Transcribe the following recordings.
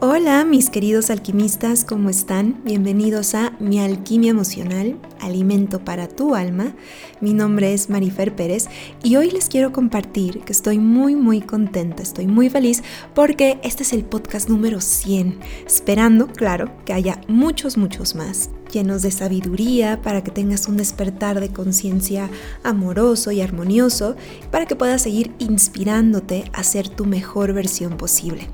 Hola mis queridos alquimistas, ¿cómo están? Bienvenidos a Mi Alquimia Emocional, Alimento para tu Alma. Mi nombre es Marifer Pérez y hoy les quiero compartir que estoy muy muy contenta, estoy muy feliz porque este es el podcast número 100, esperando, claro, que haya muchos muchos más llenos de sabiduría para que tengas un despertar de conciencia amoroso y armonioso para que puedas seguir inspirándote a ser tu mejor versión posible.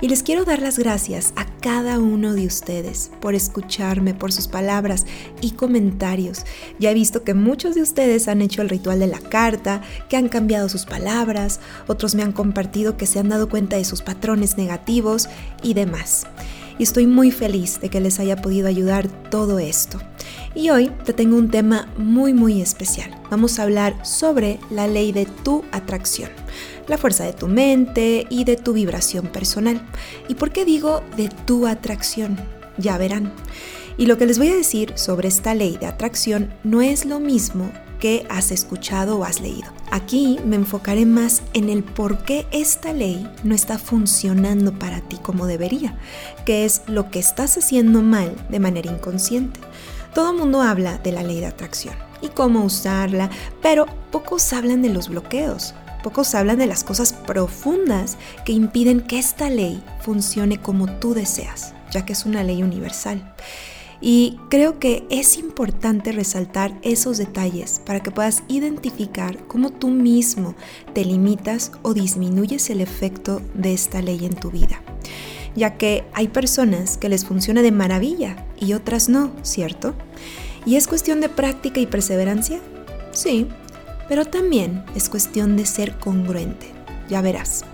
Y les quiero dar las gracias a cada uno de ustedes por escucharme, por sus palabras y comentarios. Ya he visto que muchos de ustedes han hecho el ritual de la carta, que han cambiado sus palabras, otros me han compartido que se han dado cuenta de sus patrones negativos y demás y estoy muy feliz de que les haya podido ayudar todo esto. Y hoy te tengo un tema muy muy especial. Vamos a hablar sobre la ley de tu atracción, la fuerza de tu mente y de tu vibración personal. ¿Y por qué digo de tu atracción? Ya verán. Y lo que les voy a decir sobre esta ley de atracción no es lo mismo que has escuchado o has leído. Aquí me enfocaré más en el por qué esta ley no está funcionando para ti como debería, que es lo que estás haciendo mal de manera inconsciente. Todo el mundo habla de la ley de atracción y cómo usarla, pero pocos hablan de los bloqueos, pocos hablan de las cosas profundas que impiden que esta ley funcione como tú deseas, ya que es una ley universal. Y creo que es importante resaltar esos detalles para que puedas identificar cómo tú mismo te limitas o disminuyes el efecto de esta ley en tu vida. Ya que hay personas que les funciona de maravilla y otras no, ¿cierto? ¿Y es cuestión de práctica y perseverancia? Sí, pero también es cuestión de ser congruente. Ya verás.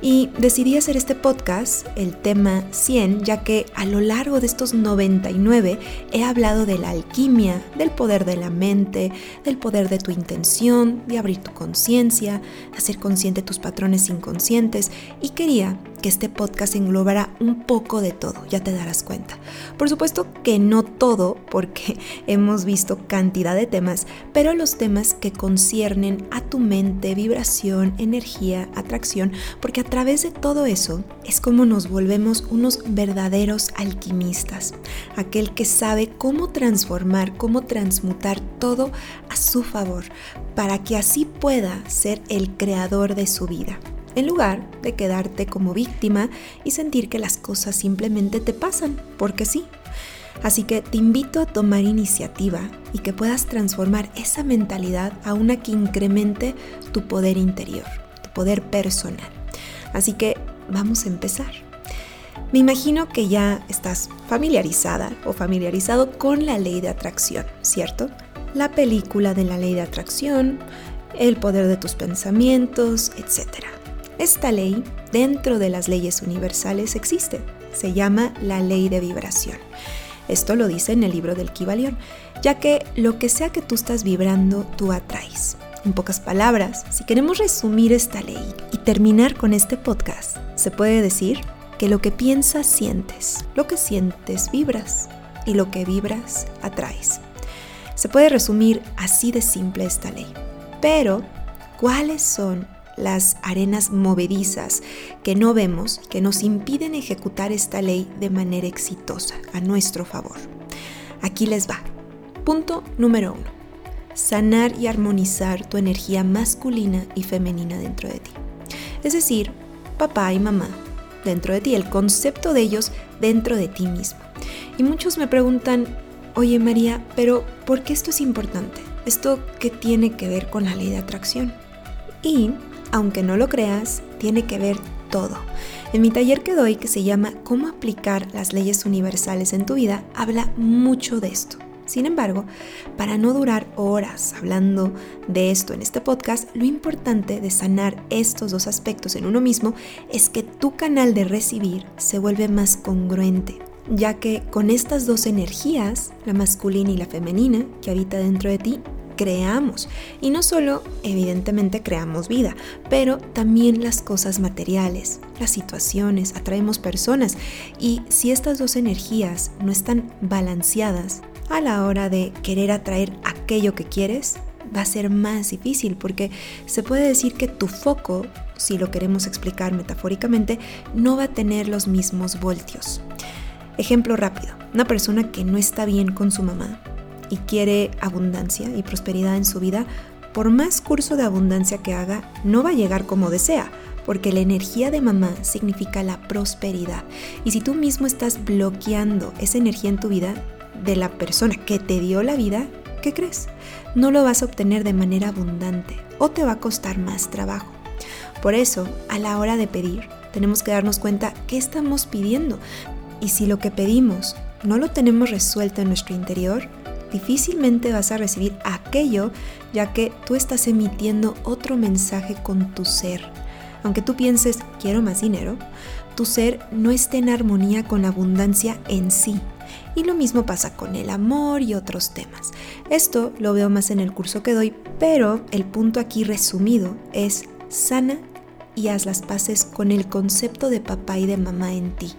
Y decidí hacer este podcast, el tema 100, ya que a lo largo de estos 99 he hablado de la alquimia, del poder de la mente, del poder de tu intención, de abrir tu conciencia, hacer consciente tus patrones inconscientes. Y quería que este podcast englobara un poco de todo, ya te darás cuenta. Por supuesto que no todo, porque hemos visto cantidad de temas, pero los temas que conciernen a tu mente, vibración, energía, atracción, porque a través de todo eso es como nos volvemos unos verdaderos alquimistas, aquel que sabe cómo transformar, cómo transmutar todo a su favor, para que así pueda ser el creador de su vida en lugar de quedarte como víctima y sentir que las cosas simplemente te pasan, porque sí. Así que te invito a tomar iniciativa y que puedas transformar esa mentalidad a una que incremente tu poder interior, tu poder personal. Así que vamos a empezar. Me imagino que ya estás familiarizada o familiarizado con la ley de atracción, ¿cierto? La película de la ley de atracción, el poder de tus pensamientos, etc. Esta ley, dentro de las leyes universales, existe. Se llama la ley de vibración. Esto lo dice en el libro del Kibalión, ya que lo que sea que tú estás vibrando, tú atraes. En pocas palabras, si queremos resumir esta ley y terminar con este podcast, se puede decir que lo que piensas sientes, lo que sientes vibras y lo que vibras atraes. Se puede resumir así de simple esta ley. Pero, ¿cuáles son las arenas movedizas que no vemos, que nos impiden ejecutar esta ley de manera exitosa, a nuestro favor. Aquí les va. Punto número uno. Sanar y armonizar tu energía masculina y femenina dentro de ti. Es decir, papá y mamá dentro de ti, el concepto de ellos dentro de ti mismo. Y muchos me preguntan, oye María, pero ¿por qué esto es importante? ¿Esto qué tiene que ver con la ley de atracción? Y aunque no lo creas, tiene que ver todo. En mi taller que doy, que se llama Cómo aplicar las leyes universales en tu vida, habla mucho de esto. Sin embargo, para no durar horas hablando de esto en este podcast, lo importante de sanar estos dos aspectos en uno mismo es que tu canal de recibir se vuelve más congruente, ya que con estas dos energías, la masculina y la femenina, que habita dentro de ti, creamos. Y no solo, evidentemente, creamos vida, pero también las cosas materiales, las situaciones, atraemos personas. Y si estas dos energías no están balanceadas a la hora de querer atraer aquello que quieres, va a ser más difícil porque se puede decir que tu foco si lo queremos explicar metafóricamente, no va a tener los mismos voltios. Ejemplo rápido, una persona que no está bien con su mamá y quiere abundancia y prosperidad en su vida, por más curso de abundancia que haga, no va a llegar como desea, porque la energía de mamá significa la prosperidad. Y si tú mismo estás bloqueando esa energía en tu vida de la persona que te dio la vida, ¿qué crees? No lo vas a obtener de manera abundante o te va a costar más trabajo. Por eso, a la hora de pedir, tenemos que darnos cuenta qué estamos pidiendo. Y si lo que pedimos no lo tenemos resuelto en nuestro interior, difícilmente vas a recibir aquello ya que tú estás emitiendo otro mensaje con tu ser. Aunque tú pienses, quiero más dinero, tu ser no está en armonía con la abundancia en sí. Y lo mismo pasa con el amor y otros temas. Esto lo veo más en el curso que doy, pero el punto aquí resumido es sana y haz las paces con el concepto de papá y de mamá en ti.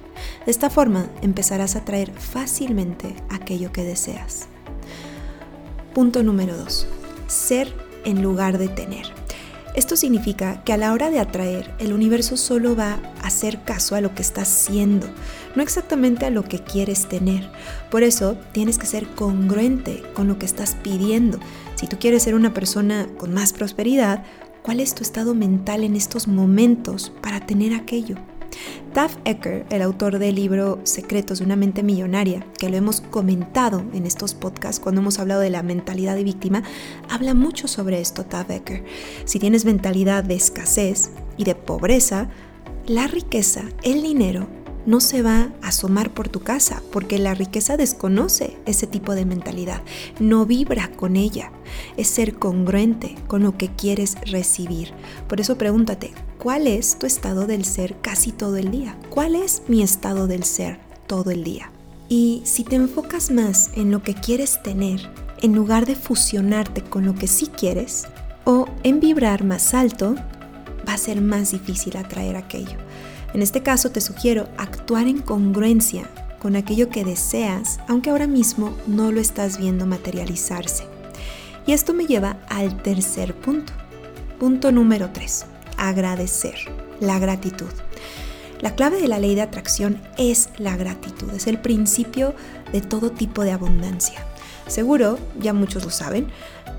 De esta forma empezarás a traer fácilmente aquello que deseas. Punto número 2. Ser en lugar de tener. Esto significa que a la hora de atraer, el universo solo va a hacer caso a lo que estás siendo, no exactamente a lo que quieres tener. Por eso tienes que ser congruente con lo que estás pidiendo. Si tú quieres ser una persona con más prosperidad, ¿cuál es tu estado mental en estos momentos para tener aquello? Taff Ecker, el autor del libro Secretos de una mente millonaria, que lo hemos comentado en estos podcasts cuando hemos hablado de la mentalidad de víctima, habla mucho sobre esto, Taff Ecker. Si tienes mentalidad de escasez y de pobreza, la riqueza, el dinero, no se va a asomar por tu casa, porque la riqueza desconoce ese tipo de mentalidad, no vibra con ella, es ser congruente con lo que quieres recibir. Por eso pregúntate, ¿cuál es tu estado del ser casi todo el día? ¿Cuál es mi estado del ser todo el día? Y si te enfocas más en lo que quieres tener, en lugar de fusionarte con lo que sí quieres, o en vibrar más alto, va a ser más difícil atraer aquello. En este caso te sugiero actuar en congruencia con aquello que deseas, aunque ahora mismo no lo estás viendo materializarse. Y esto me lleva al tercer punto. Punto número 3. Agradecer. La gratitud. La clave de la ley de atracción es la gratitud, es el principio de todo tipo de abundancia. Seguro, ya muchos lo saben,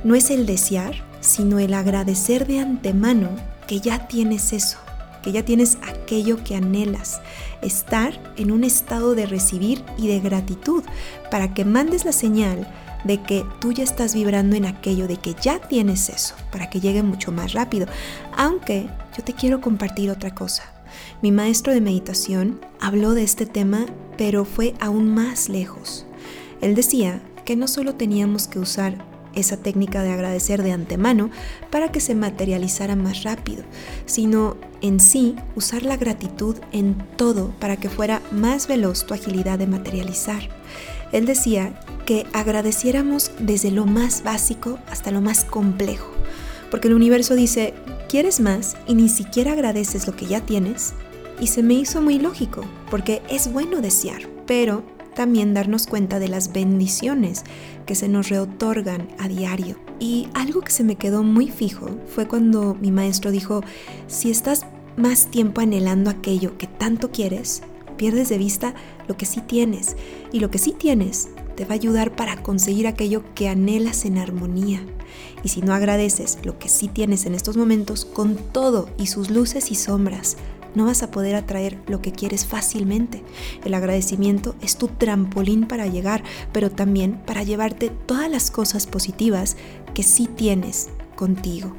no es el desear, sino el agradecer de antemano que ya tienes eso, que ya tienes aquello que anhelas. Estar en un estado de recibir y de gratitud para que mandes la señal de que tú ya estás vibrando en aquello, de que ya tienes eso, para que llegue mucho más rápido. Aunque yo te quiero compartir otra cosa. Mi maestro de meditación habló de este tema, pero fue aún más lejos. Él decía que no solo teníamos que usar esa técnica de agradecer de antemano para que se materializara más rápido, sino en sí usar la gratitud en todo para que fuera más veloz tu agilidad de materializar. Él decía que agradeciéramos desde lo más básico hasta lo más complejo, porque el universo dice, ¿quieres más y ni siquiera agradeces lo que ya tienes? Y se me hizo muy lógico, porque es bueno desear, pero también darnos cuenta de las bendiciones que se nos reotorgan a diario. Y algo que se me quedó muy fijo fue cuando mi maestro dijo, si estás más tiempo anhelando aquello que tanto quieres, pierdes de vista lo que sí tienes. Y lo que sí tienes te va a ayudar para conseguir aquello que anhelas en armonía. Y si no agradeces lo que sí tienes en estos momentos, con todo y sus luces y sombras, no vas a poder atraer lo que quieres fácilmente. El agradecimiento es tu trampolín para llegar, pero también para llevarte todas las cosas positivas que sí tienes contigo.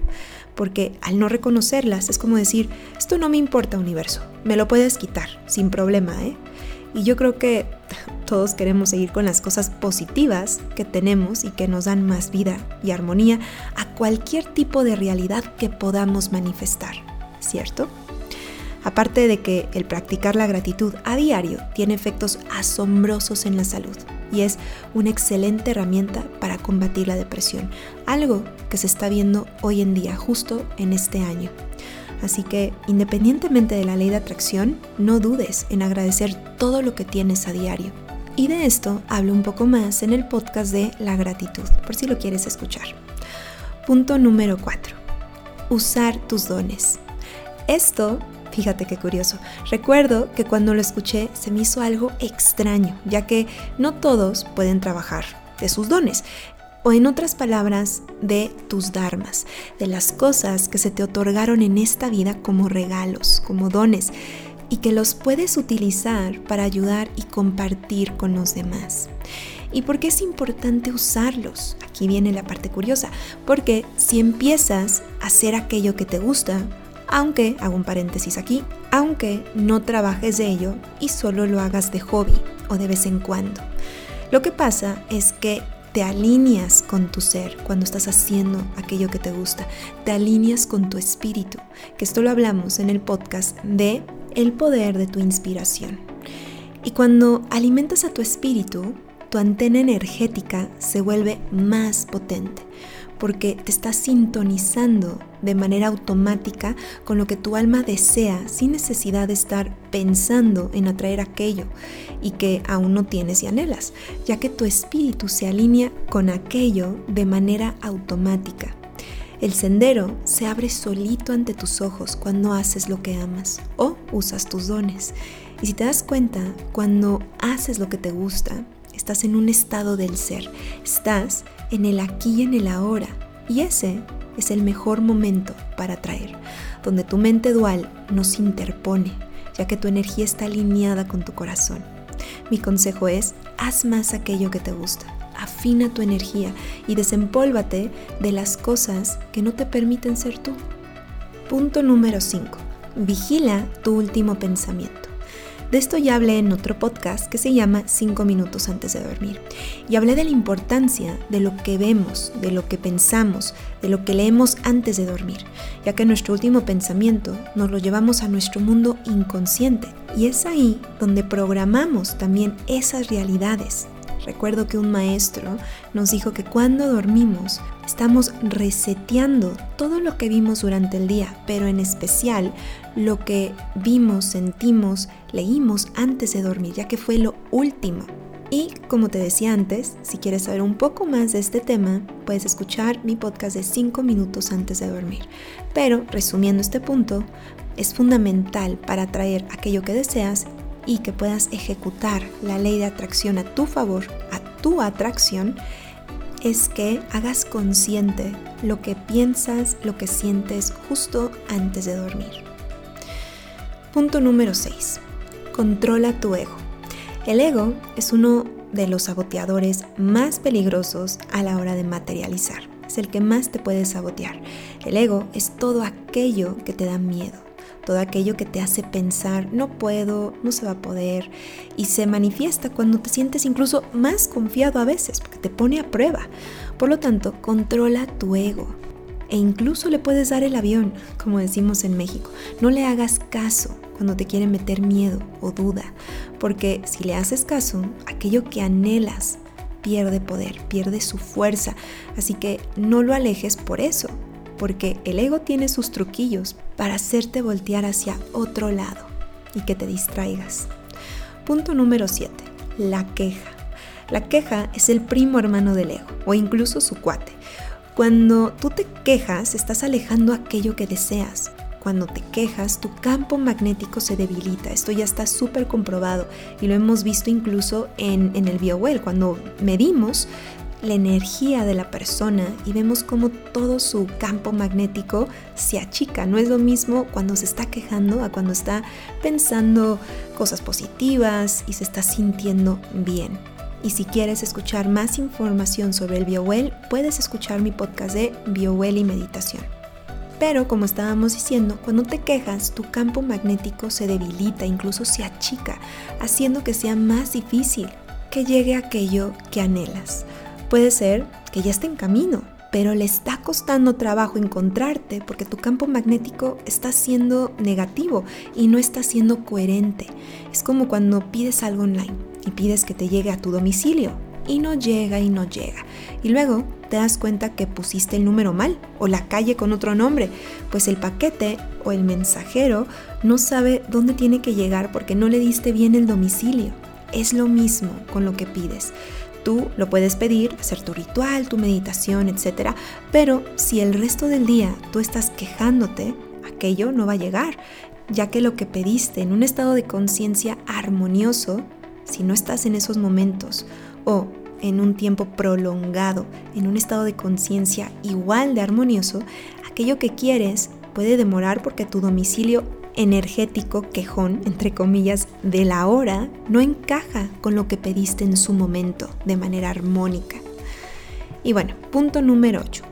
Porque al no reconocerlas es como decir, esto no me importa universo, me lo puedes quitar sin problema, ¿eh? Y yo creo que todos queremos seguir con las cosas positivas que tenemos y que nos dan más vida y armonía a cualquier tipo de realidad que podamos manifestar, ¿cierto? Aparte de que el practicar la gratitud a diario tiene efectos asombrosos en la salud y es una excelente herramienta para combatir la depresión, algo que se está viendo hoy en día, justo en este año. Así que, independientemente de la ley de atracción, no dudes en agradecer todo lo que tienes a diario. Y de esto hablo un poco más en el podcast de la gratitud, por si lo quieres escuchar. Punto número 4. Usar tus dones. Esto Fíjate qué curioso. Recuerdo que cuando lo escuché se me hizo algo extraño, ya que no todos pueden trabajar de sus dones. O en otras palabras, de tus dharmas, de las cosas que se te otorgaron en esta vida como regalos, como dones, y que los puedes utilizar para ayudar y compartir con los demás. ¿Y por qué es importante usarlos? Aquí viene la parte curiosa, porque si empiezas a hacer aquello que te gusta, aunque, hago un paréntesis aquí, aunque no trabajes de ello y solo lo hagas de hobby o de vez en cuando. Lo que pasa es que te alineas con tu ser cuando estás haciendo aquello que te gusta, te alineas con tu espíritu, que esto lo hablamos en el podcast de el poder de tu inspiración. Y cuando alimentas a tu espíritu, tu antena energética se vuelve más potente porque te estás sintonizando de manera automática con lo que tu alma desea sin necesidad de estar pensando en atraer aquello y que aún no tienes y anhelas, ya que tu espíritu se alinea con aquello de manera automática. El sendero se abre solito ante tus ojos cuando haces lo que amas o usas tus dones. Y si te das cuenta, cuando haces lo que te gusta, estás en un estado del ser, estás en el aquí y en el ahora. Y ese es el mejor momento para atraer, donde tu mente dual no se interpone, ya que tu energía está alineada con tu corazón. Mi consejo es, haz más aquello que te gusta, afina tu energía y desempólvate de las cosas que no te permiten ser tú. Punto número 5. Vigila tu último pensamiento. De esto ya hablé en otro podcast que se llama 5 minutos antes de dormir. Y hablé de la importancia de lo que vemos, de lo que pensamos, de lo que leemos antes de dormir, ya que nuestro último pensamiento nos lo llevamos a nuestro mundo inconsciente. Y es ahí donde programamos también esas realidades. Recuerdo que un maestro nos dijo que cuando dormimos estamos reseteando todo lo que vimos durante el día, pero en especial lo que vimos, sentimos, leímos antes de dormir, ya que fue lo último. Y como te decía antes, si quieres saber un poco más de este tema, puedes escuchar mi podcast de 5 minutos antes de dormir. Pero resumiendo este punto, es fundamental para atraer aquello que deseas y que puedas ejecutar la ley de atracción a tu favor, a tu atracción, es que hagas consciente lo que piensas, lo que sientes justo antes de dormir. Punto número 6. Controla tu ego. El ego es uno de los saboteadores más peligrosos a la hora de materializar. Es el que más te puede sabotear. El ego es todo aquello que te da miedo todo aquello que te hace pensar, no puedo, no se va a poder, y se manifiesta cuando te sientes incluso más confiado a veces, porque te pone a prueba. Por lo tanto, controla tu ego. E incluso le puedes dar el avión, como decimos en México. No le hagas caso cuando te quieren meter miedo o duda, porque si le haces caso, aquello que anhelas pierde poder, pierde su fuerza. Así que no lo alejes por eso, porque el ego tiene sus truquillos para hacerte voltear hacia otro lado y que te distraigas. Punto número 7. La queja. La queja es el primo hermano del ego o incluso su cuate. Cuando tú te quejas, estás alejando aquello que deseas. Cuando te quejas, tu campo magnético se debilita. Esto ya está súper comprobado y lo hemos visto incluso en, en el BioWell. Cuando medimos, la energía de la persona y vemos cómo todo su campo magnético se achica. No es lo mismo cuando se está quejando a cuando está pensando cosas positivas y se está sintiendo bien. Y si quieres escuchar más información sobre el BioWell, puedes escuchar mi podcast de BioWell y meditación. Pero como estábamos diciendo, cuando te quejas, tu campo magnético se debilita, incluso se achica, haciendo que sea más difícil que llegue aquello que anhelas. Puede ser que ya esté en camino, pero le está costando trabajo encontrarte porque tu campo magnético está siendo negativo y no está siendo coherente. Es como cuando pides algo online y pides que te llegue a tu domicilio y no llega y no llega. Y luego te das cuenta que pusiste el número mal o la calle con otro nombre, pues el paquete o el mensajero no sabe dónde tiene que llegar porque no le diste bien el domicilio. Es lo mismo con lo que pides. Tú lo puedes pedir, hacer tu ritual, tu meditación, etc. Pero si el resto del día tú estás quejándote, aquello no va a llegar, ya que lo que pediste en un estado de conciencia armonioso, si no estás en esos momentos o en un tiempo prolongado, en un estado de conciencia igual de armonioso, aquello que quieres puede demorar porque tu domicilio energético quejón, entre comillas, de la hora no encaja con lo que pediste en su momento de manera armónica. Y bueno, punto número 8.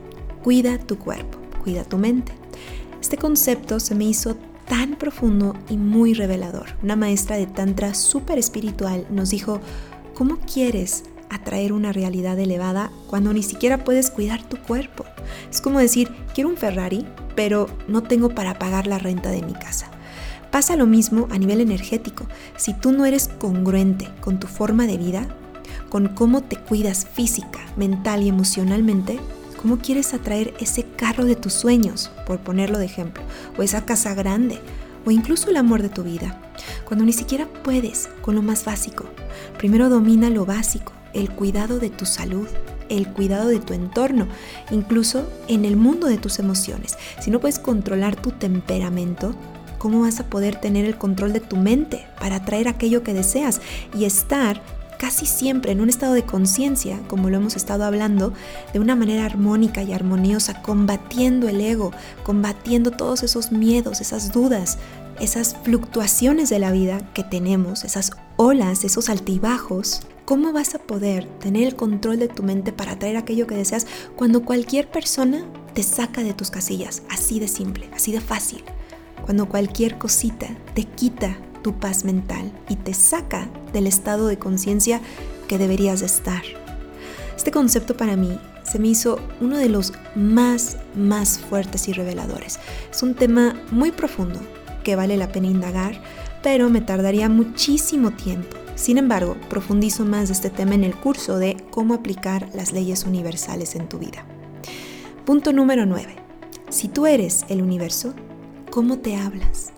Cuida tu cuerpo, cuida tu mente. Este concepto se me hizo tan profundo y muy revelador. Una maestra de Tantra súper espiritual nos dijo, ¿cómo quieres atraer una realidad elevada cuando ni siquiera puedes cuidar tu cuerpo? Es como decir, quiero un Ferrari, pero no tengo para pagar la renta de mi casa. Pasa lo mismo a nivel energético. Si tú no eres congruente con tu forma de vida, con cómo te cuidas física, mental y emocionalmente, ¿cómo quieres atraer ese carro de tus sueños, por ponerlo de ejemplo, o esa casa grande, o incluso el amor de tu vida? Cuando ni siquiera puedes con lo más básico. Primero domina lo básico, el cuidado de tu salud, el cuidado de tu entorno, incluso en el mundo de tus emociones. Si no puedes controlar tu temperamento, ¿cómo vas a poder tener el control de tu mente para atraer aquello que deseas y estar casi siempre en un estado de conciencia, como lo hemos estado hablando, de una manera armónica y armoniosa, combatiendo el ego, combatiendo todos esos miedos, esas dudas, esas fluctuaciones de la vida que tenemos, esas olas, esos altibajos, ¿cómo vas a poder tener el control de tu mente para atraer aquello que deseas cuando cualquier persona te saca de tus casillas? Así de simple, así de fácil cuando cualquier cosita te quita tu paz mental y te saca del estado de conciencia que deberías estar. Este concepto para mí se me hizo uno de los más, más fuertes y reveladores. Es un tema muy profundo que vale la pena indagar, pero me tardaría muchísimo tiempo. Sin embargo, profundizo más de este tema en el curso de cómo aplicar las leyes universales en tu vida. Punto número 9. Si tú eres el universo, cómo te hablas.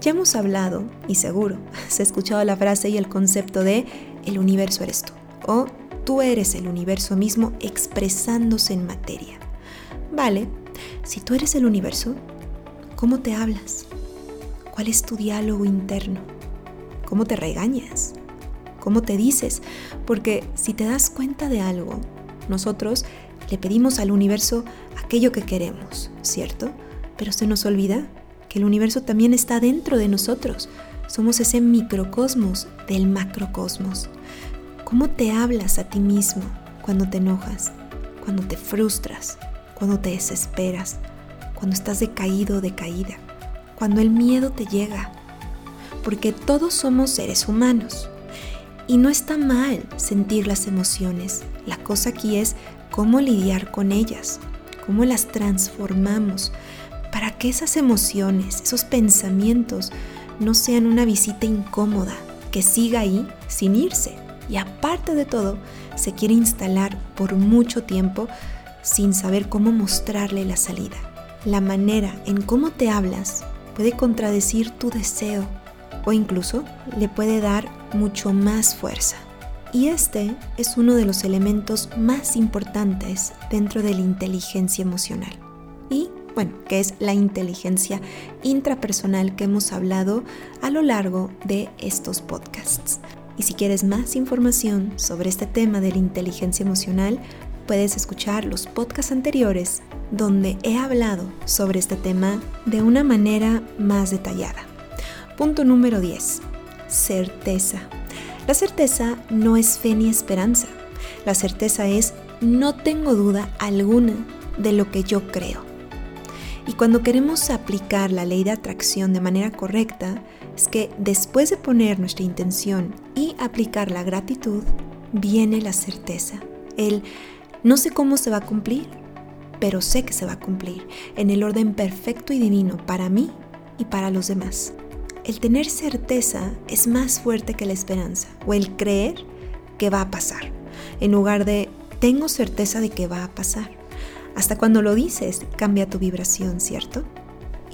Ya hemos hablado, y seguro, se ha escuchado la frase y el concepto de el universo eres tú, o tú eres el universo mismo expresándose en materia. Vale, si tú eres el universo, ¿cómo te hablas? ¿Cuál es tu diálogo interno? ¿Cómo te regañas? ¿Cómo te dices? Porque si te das cuenta de algo, nosotros le pedimos al universo aquello que queremos, ¿cierto? Pero se nos olvida que el universo también está dentro de nosotros. Somos ese microcosmos del macrocosmos. ¿Cómo te hablas a ti mismo cuando te enojas, cuando te frustras, cuando te desesperas, cuando estás decaído o decaída, cuando el miedo te llega? Porque todos somos seres humanos. Y no está mal sentir las emociones. La cosa aquí es cómo lidiar con ellas, cómo las transformamos para que esas emociones, esos pensamientos no sean una visita incómoda, que siga ahí sin irse. Y aparte de todo, se quiere instalar por mucho tiempo sin saber cómo mostrarle la salida. La manera en cómo te hablas puede contradecir tu deseo o incluso le puede dar mucho más fuerza. Y este es uno de los elementos más importantes dentro de la inteligencia emocional. Y bueno, que es la inteligencia intrapersonal que hemos hablado a lo largo de estos podcasts. Y si quieres más información sobre este tema de la inteligencia emocional, puedes escuchar los podcasts anteriores donde he hablado sobre este tema de una manera más detallada. Punto número 10. Certeza. La certeza no es fe ni esperanza. La certeza es no tengo duda alguna de lo que yo creo. Y cuando queremos aplicar la ley de atracción de manera correcta, es que después de poner nuestra intención y aplicar la gratitud, viene la certeza. El no sé cómo se va a cumplir, pero sé que se va a cumplir en el orden perfecto y divino para mí y para los demás. El tener certeza es más fuerte que la esperanza o el creer que va a pasar, en lugar de tengo certeza de que va a pasar. Hasta cuando lo dices cambia tu vibración, ¿cierto?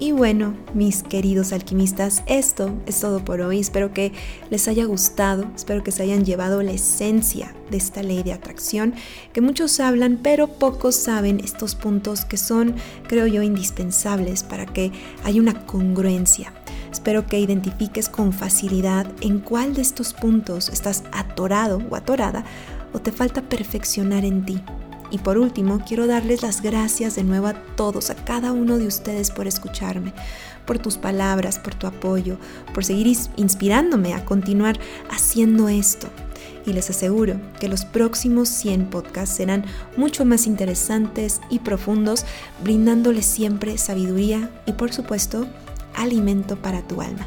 Y bueno, mis queridos alquimistas, esto es todo por hoy. Espero que les haya gustado, espero que se hayan llevado la esencia de esta ley de atracción, que muchos hablan, pero pocos saben estos puntos que son, creo yo, indispensables para que haya una congruencia. Espero que identifiques con facilidad en cuál de estos puntos estás atorado o atorada o te falta perfeccionar en ti. Y por último, quiero darles las gracias de nuevo a todos, a cada uno de ustedes por escucharme, por tus palabras, por tu apoyo, por seguir inspirándome a continuar haciendo esto. Y les aseguro que los próximos 100 podcasts serán mucho más interesantes y profundos, brindándoles siempre sabiduría y por supuesto alimento para tu alma.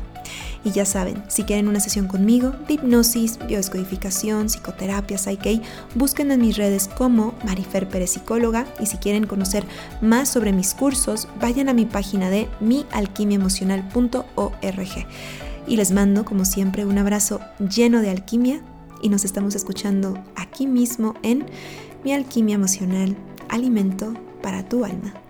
Y ya saben, si quieren una sesión conmigo de hipnosis, biodescodificación, psicoterapia, Psyche, busquen en mis redes como Marifer Pérez Psicóloga y si quieren conocer más sobre mis cursos, vayan a mi página de mialquimiaemocional.org. Y les mando, como siempre, un abrazo lleno de alquimia y nos estamos escuchando aquí mismo en Mi Alquimia Emocional, Alimento para tu Alma.